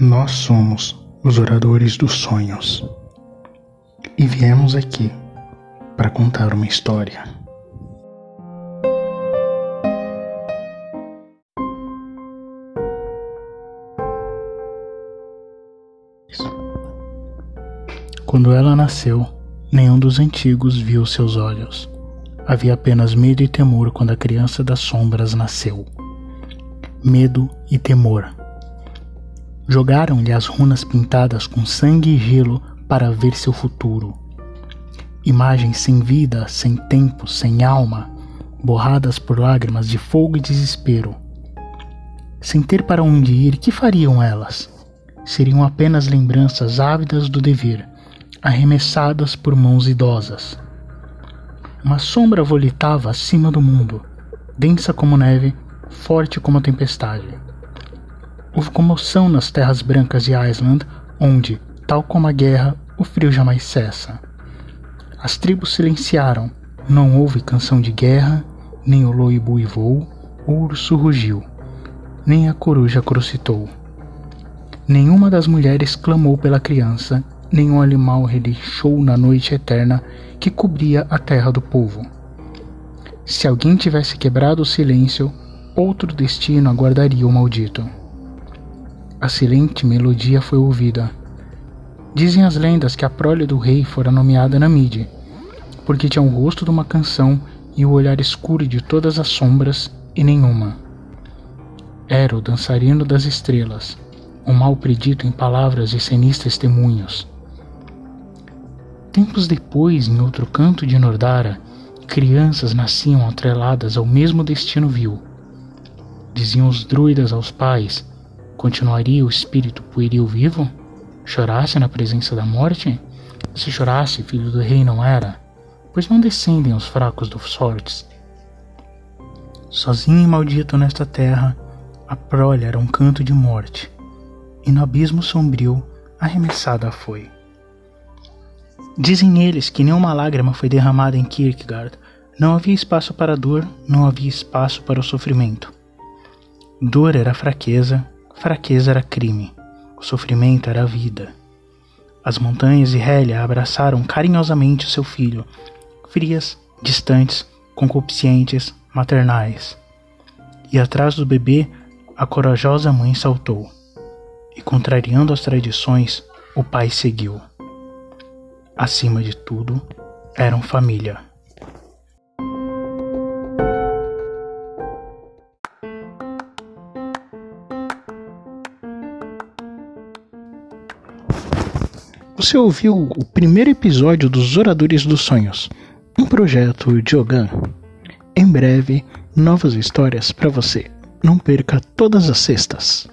Nós somos os oradores dos sonhos e viemos aqui para contar uma história. Quando ela nasceu, nenhum dos antigos viu seus olhos. Havia apenas medo e temor quando a criança das sombras nasceu. Medo e temor Jogaram-lhe as runas pintadas com sangue e gelo para ver seu futuro. Imagens sem vida, sem tempo, sem alma, borradas por lágrimas de fogo e desespero. Sem ter para onde ir, que fariam elas? Seriam apenas lembranças ávidas do dever, arremessadas por mãos idosas. Uma sombra volitava acima do mundo, densa como neve, forte como a tempestade. Houve comoção nas terras brancas de Island, onde, tal como a guerra, o frio jamais cessa. As tribos silenciaram, não houve canção de guerra, nem o loibo uivou, o urso rugiu, nem a coruja crocitou. Nenhuma das mulheres clamou pela criança, nenhum animal relinchou na noite eterna que cobria a terra do povo. Se alguém tivesse quebrado o silêncio, outro destino aguardaria o maldito a silente melodia foi ouvida. Dizem as lendas que a prole do rei fora nomeada Namide, porque tinha o rosto de uma canção e o olhar escuro de todas as sombras e nenhuma. Era o dançarino das estrelas, o mal predito em palavras e senis testemunhos. Tempos depois, em outro canto de Nordara, crianças nasciam atreladas ao mesmo destino vil. Diziam os druidas aos pais Continuaria o espírito pueril vivo? Chorasse na presença da morte? Se chorasse, filho do rei não era, pois não descendem os fracos dos fortes. Sozinho e maldito nesta terra, a prole era um canto de morte, e no abismo sombrio arremessada foi. Dizem eles que nenhuma lágrima foi derramada em Kierkegaard, não havia espaço para a dor, não havia espaço para o sofrimento. Dor era fraqueza, fraqueza era crime, o sofrimento era vida. As montanhas de Hélia abraçaram carinhosamente seu filho, frias, distantes, concupiscentes, maternais. E atrás do bebê, a corajosa mãe saltou. E contrariando as tradições, o pai seguiu. Acima de tudo, eram família. Você ouviu o primeiro episódio dos Oradores dos Sonhos, um projeto de Ogan. Em breve, novas histórias para você. Não perca todas as sextas.